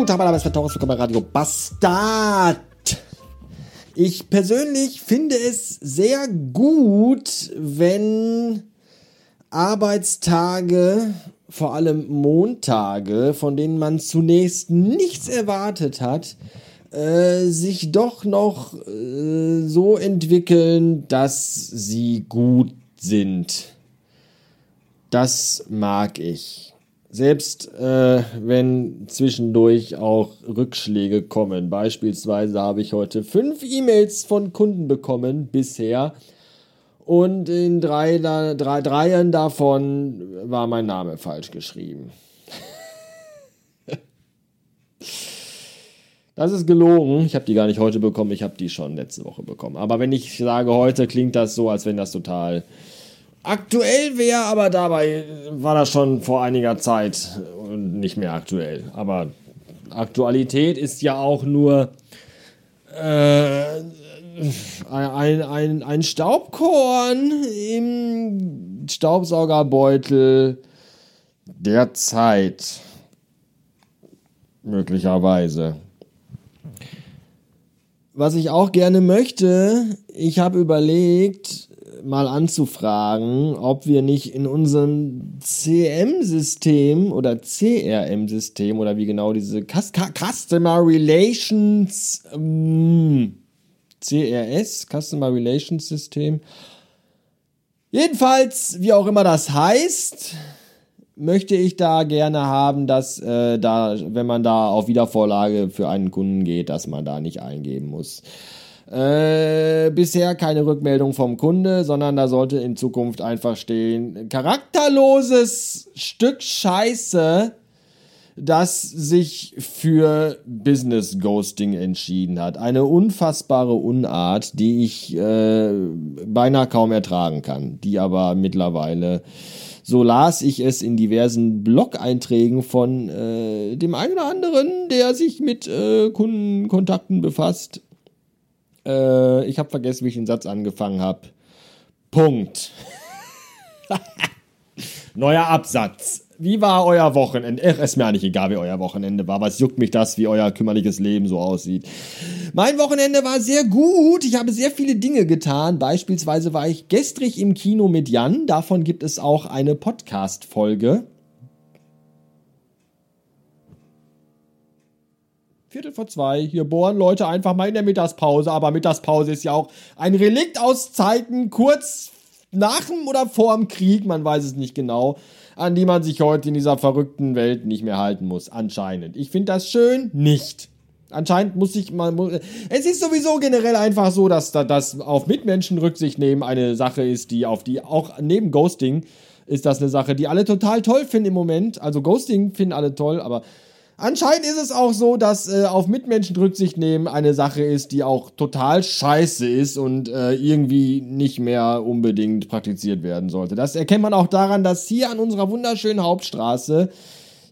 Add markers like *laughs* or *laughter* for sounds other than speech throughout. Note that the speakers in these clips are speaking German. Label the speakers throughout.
Speaker 1: guten Tag, mein Name ist Vertauras, willkommen bei Radio Bastard. Ich persönlich finde es sehr gut, wenn Arbeitstage, vor allem Montage, von denen man zunächst nichts erwartet hat, äh, sich doch noch äh, so entwickeln, dass sie gut sind. Das mag ich. Selbst äh, wenn zwischendurch auch Rückschläge kommen. Beispielsweise habe ich heute fünf E-Mails von Kunden bekommen bisher. Und in drei, drei, dreien davon war mein Name falsch geschrieben. *laughs* Das ist gelogen. Ich habe die gar nicht heute bekommen, ich habe die schon letzte Woche bekommen. Aber wenn ich sage heute, klingt das so, als wenn das total aktuell wäre, aber dabei war das schon vor einiger Zeit und nicht mehr aktuell. Aber Aktualität ist ja auch nur äh, ein, ein, ein Staubkorn im Staubsaugerbeutel der Zeit. Möglicherweise. Was ich auch gerne möchte, ich habe überlegt, mal anzufragen, ob wir nicht in unserem CM-System oder CRM-System oder wie genau diese Customer Relations ähm, CRS, Customer Relations System. Jedenfalls, wie auch immer das heißt, möchte ich da gerne haben, dass äh, da, wenn man da auf Wiedervorlage für einen Kunden geht, dass man da nicht eingeben muss. Äh, bisher keine Rückmeldung vom Kunde, sondern da sollte in Zukunft einfach stehen, charakterloses Stück Scheiße, das sich für Business Ghosting entschieden hat. Eine unfassbare Unart, die ich äh, beinahe kaum ertragen kann, die aber mittlerweile so las ich es in diversen Blog-Einträgen von äh, dem einen oder anderen, der sich mit äh, Kundenkontakten befasst. Äh, ich habe vergessen, wie ich den Satz angefangen habe. Punkt. *laughs* Neuer Absatz. Wie war euer Wochenende? Ach, ist mir eigentlich egal, wie euer Wochenende war. Was juckt mich das, wie euer kümmerliches Leben so aussieht? Mein Wochenende war sehr gut. Ich habe sehr viele Dinge getan. Beispielsweise war ich gestrig im Kino mit Jan. Davon gibt es auch eine Podcast-Folge. Viertel vor zwei. Hier bohren Leute einfach mal in der Mittagspause. Aber Mittagspause ist ja auch ein Relikt aus Zeiten kurz nach dem oder vor dem Krieg. Man weiß es nicht genau an die man sich heute in dieser verrückten Welt nicht mehr halten muss. Anscheinend. Ich finde das schön nicht. Anscheinend muss ich mal. Es ist sowieso generell einfach so, dass das auf Mitmenschen Rücksicht nehmen eine Sache ist, die auf die auch neben Ghosting ist das eine Sache, die alle total toll finden im Moment. Also Ghosting finden alle toll, aber Anscheinend ist es auch so, dass äh, auf Mitmenschen Rücksicht nehmen eine Sache ist, die auch total scheiße ist und äh, irgendwie nicht mehr unbedingt praktiziert werden sollte. Das erkennt man auch daran, dass hier an unserer wunderschönen Hauptstraße,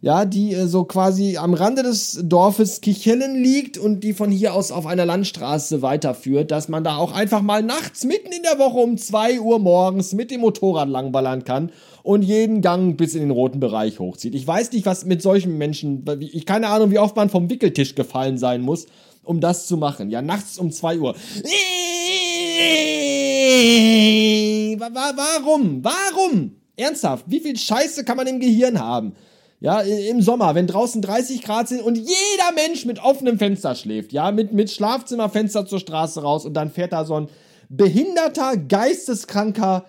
Speaker 1: ja, die äh, so quasi am Rande des Dorfes Kichellen liegt und die von hier aus auf einer Landstraße weiterführt, dass man da auch einfach mal nachts mitten in der Woche um zwei Uhr morgens mit dem Motorrad langballern kann und jeden Gang bis in den roten Bereich hochzieht. Ich weiß nicht, was mit solchen Menschen, ich keine Ahnung, wie oft man vom Wickeltisch gefallen sein muss, um das zu machen. Ja, nachts um 2 Uhr. Warum? Warum? Ernsthaft, wie viel Scheiße kann man im Gehirn haben? Ja, im Sommer, wenn draußen 30 Grad sind und jeder Mensch mit offenem Fenster schläft, ja, mit, mit Schlafzimmerfenster zur Straße raus und dann fährt da so ein behinderter, geisteskranker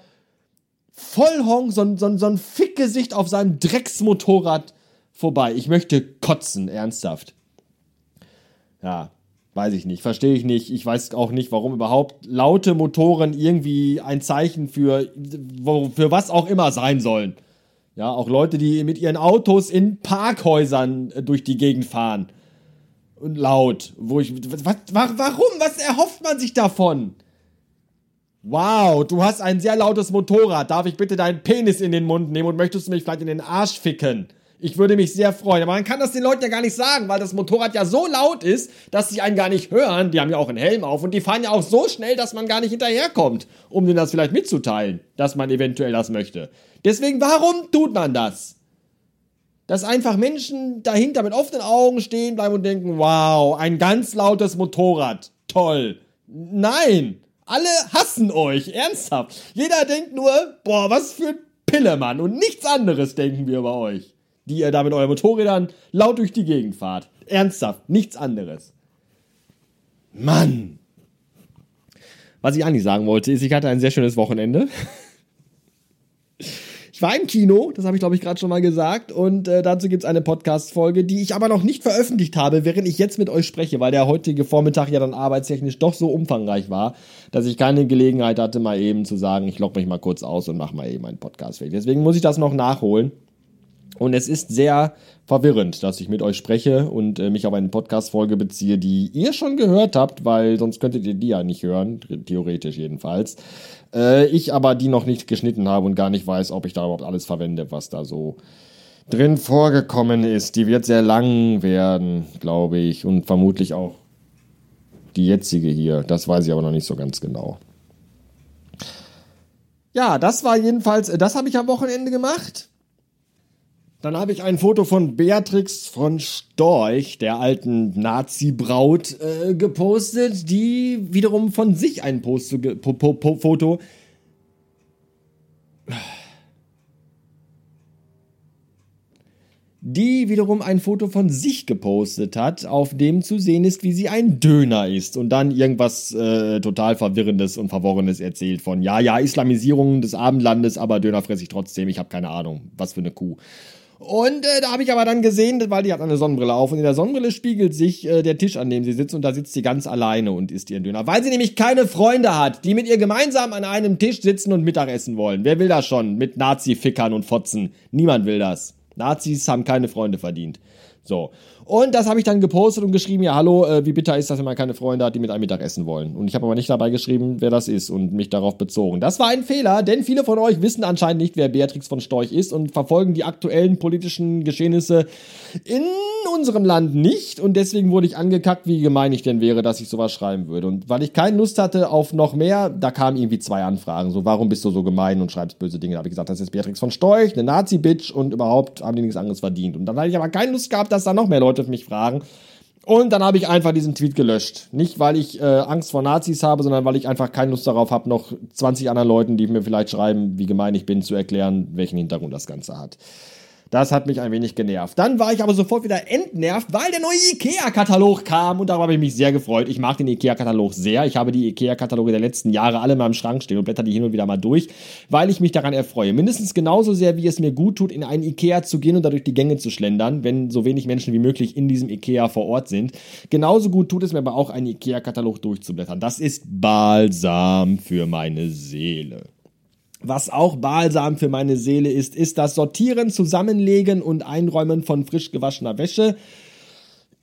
Speaker 1: Vollhong, so, so, so ein Fickgesicht auf seinem Drecksmotorrad vorbei. Ich möchte kotzen, ernsthaft. Ja, weiß ich nicht, verstehe ich nicht. Ich weiß auch nicht, warum überhaupt laute Motoren irgendwie ein Zeichen für, für was auch immer sein sollen. Ja, auch Leute, die mit ihren Autos in Parkhäusern äh, durch die Gegend fahren. Und laut. Wo ich. Was, warum? Was erhofft man sich davon? Wow, du hast ein sehr lautes Motorrad. Darf ich bitte deinen Penis in den Mund nehmen und möchtest du mich vielleicht in den Arsch ficken? Ich würde mich sehr freuen. Aber man kann das den Leuten ja gar nicht sagen, weil das Motorrad ja so laut ist, dass sie einen gar nicht hören. Die haben ja auch einen Helm auf und die fahren ja auch so schnell, dass man gar nicht hinterherkommt, um denen das vielleicht mitzuteilen, dass man eventuell das möchte. Deswegen, warum tut man das? dass einfach Menschen dahinter mit offenen Augen stehen bleiben und denken, wow, ein ganz lautes Motorrad, toll. Nein, alle hassen euch, ernsthaft. Jeder denkt nur, boah, was für ein Pillemann und nichts anderes denken wir über euch, die ihr da mit euren Motorrädern laut durch die Gegend fahrt. Ernsthaft, nichts anderes. Mann. Was ich eigentlich sagen wollte, ist, ich hatte ein sehr schönes Wochenende. *laughs* Ich war im Kino, das habe ich glaube ich gerade schon mal gesagt, und äh, dazu gibt es eine Podcast-Folge, die ich aber noch nicht veröffentlicht habe, während ich jetzt mit euch spreche, weil der heutige Vormittag ja dann arbeitstechnisch doch so umfangreich war, dass ich keine Gelegenheit hatte, mal eben zu sagen, ich logge mich mal kurz aus und mache mal eben einen Podcast fertig. Deswegen muss ich das noch nachholen. Und es ist sehr verwirrend, dass ich mit euch spreche und äh, mich auf eine Podcast-Folge beziehe, die ihr schon gehört habt, weil sonst könntet ihr die ja nicht hören, theoretisch jedenfalls. Äh, ich aber die noch nicht geschnitten habe und gar nicht weiß, ob ich da überhaupt alles verwende, was da so drin vorgekommen ist. Die wird sehr lang werden, glaube ich, und vermutlich auch die jetzige hier. Das weiß ich aber noch nicht so ganz genau. Ja, das war jedenfalls, das habe ich am Wochenende gemacht. Dann habe ich ein Foto von Beatrix von Storch, der alten Nazi-Braut, äh, gepostet, die wiederum von sich ein Post po po po Foto. Die wiederum ein Foto von sich gepostet hat, auf dem zu sehen ist, wie sie ein Döner ist und dann irgendwas äh, total Verwirrendes und Verworrenes erzählt von, ja, ja, Islamisierung des Abendlandes, aber Döner fresse ich trotzdem, ich habe keine Ahnung, was für eine Kuh. Und äh, da habe ich aber dann gesehen, weil die hat eine Sonnenbrille auf und in der Sonnenbrille spiegelt sich äh, der Tisch, an dem sie sitzt und da sitzt sie ganz alleine und isst ihren Döner. Weil sie nämlich keine Freunde hat, die mit ihr gemeinsam an einem Tisch sitzen und Mittagessen wollen. Wer will das schon mit Nazi-Fickern und Fotzen? Niemand will das. Nazis haben keine Freunde verdient. So. Und das habe ich dann gepostet und geschrieben, ja, hallo, äh, wie bitter ist das, wenn man keine Freunde hat, die mit einem Mittag essen wollen. Und ich habe aber nicht dabei geschrieben, wer das ist und mich darauf bezogen. Das war ein Fehler, denn viele von euch wissen anscheinend nicht, wer Beatrix von Storch ist und verfolgen die aktuellen politischen Geschehnisse in unserem Land nicht. Und deswegen wurde ich angekackt, wie gemein ich denn wäre, dass ich sowas schreiben würde. Und weil ich keine Lust hatte auf noch mehr, da kamen irgendwie zwei Anfragen. So, warum bist du so gemein und schreibst böse Dinge? Da habe ich gesagt, das ist Beatrix von Storch, eine Nazi-Bitch und überhaupt haben die nichts anderes verdient. Und dann hatte ich aber keine Lust gehabt, dass da noch mehr Leute Leute mich fragen. Und dann habe ich einfach diesen Tweet gelöscht. Nicht, weil ich äh, Angst vor Nazis habe, sondern weil ich einfach keine Lust darauf habe, noch 20 anderen Leuten, die mir vielleicht schreiben, wie gemein ich bin, zu erklären, welchen Hintergrund das Ganze hat. Das hat mich ein wenig genervt. Dann war ich aber sofort wieder entnervt, weil der neue IKEA-Katalog kam und darüber habe ich mich sehr gefreut. Ich mag den IKEA-Katalog sehr. Ich habe die IKEA-Kataloge der letzten Jahre alle in meinem Schrank stehen und blätter die hin und wieder mal durch, weil ich mich daran erfreue. Mindestens genauso sehr, wie es mir gut tut, in einen IKEA zu gehen und dadurch die Gänge zu schlendern, wenn so wenig Menschen wie möglich in diesem IKEA vor Ort sind. Genauso gut tut es mir aber auch, einen IKEA-Katalog durchzublättern. Das ist Balsam für meine Seele. Was auch Balsam für meine Seele ist, ist das Sortieren, Zusammenlegen und Einräumen von frisch gewaschener Wäsche.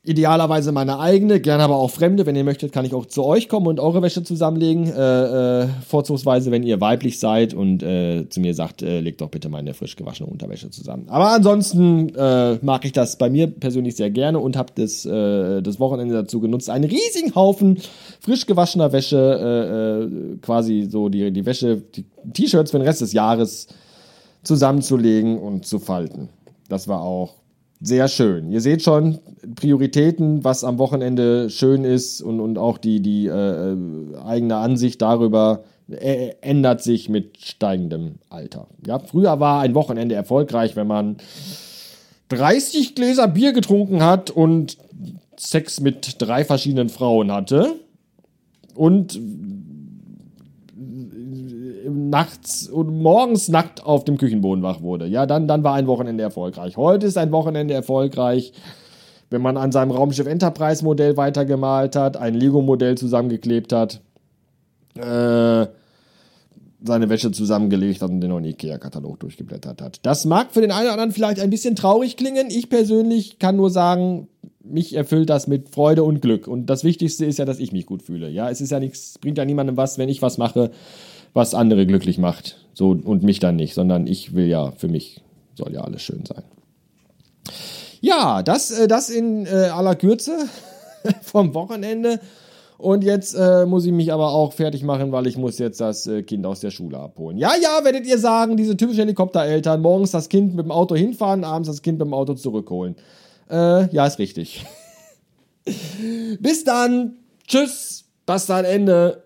Speaker 1: Idealerweise meine eigene, gerne aber auch fremde. Wenn ihr möchtet, kann ich auch zu euch kommen und eure Wäsche zusammenlegen. Äh, äh, vorzugsweise, wenn ihr weiblich seid und äh, zu mir sagt, äh, legt doch bitte meine frisch gewaschene Unterwäsche zusammen. Aber ansonsten äh, mag ich das bei mir persönlich sehr gerne und habe das, äh, das Wochenende dazu genutzt, einen riesigen Haufen frisch gewaschener Wäsche, äh, äh, quasi so die, die Wäsche, die T-Shirts für den Rest des Jahres zusammenzulegen und zu falten. Das war auch sehr schön. Ihr seht schon Prioritäten, was am Wochenende schön ist und, und auch die, die äh, eigene Ansicht darüber äh, ändert sich mit steigendem Alter. Ja, früher war ein Wochenende erfolgreich, wenn man 30 Gläser Bier getrunken hat und Sex mit drei verschiedenen Frauen hatte und nachts und morgens nackt auf dem Küchenboden wach wurde. Ja, dann, dann war ein Wochenende erfolgreich. Heute ist ein Wochenende erfolgreich, wenn man an seinem Raumschiff Enterprise Modell weitergemalt hat, ein Lego Modell zusammengeklebt hat, äh, seine Wäsche zusammengelegt hat und den neuen Ikea-Katalog durchgeblättert hat. Das mag für den einen oder anderen vielleicht ein bisschen traurig klingen. Ich persönlich kann nur sagen, mich erfüllt das mit Freude und Glück. Und das Wichtigste ist ja, dass ich mich gut fühle. Ja, es ist ja nichts, bringt ja niemandem was, wenn ich was mache, was andere glücklich macht. So, und mich dann nicht, sondern ich will ja, für mich soll ja alles schön sein. Ja, das, äh, das in äh, aller Kürze *laughs* vom Wochenende. Und jetzt äh, muss ich mich aber auch fertig machen, weil ich muss jetzt das äh, Kind aus der Schule abholen. Ja, ja, werdet ihr sagen, diese typischen Helikoptereltern, morgens das Kind mit dem Auto hinfahren, abends das Kind mit dem Auto zurückholen. Äh, ja, ist richtig. *laughs* Bis dann. Tschüss. Dann Ende.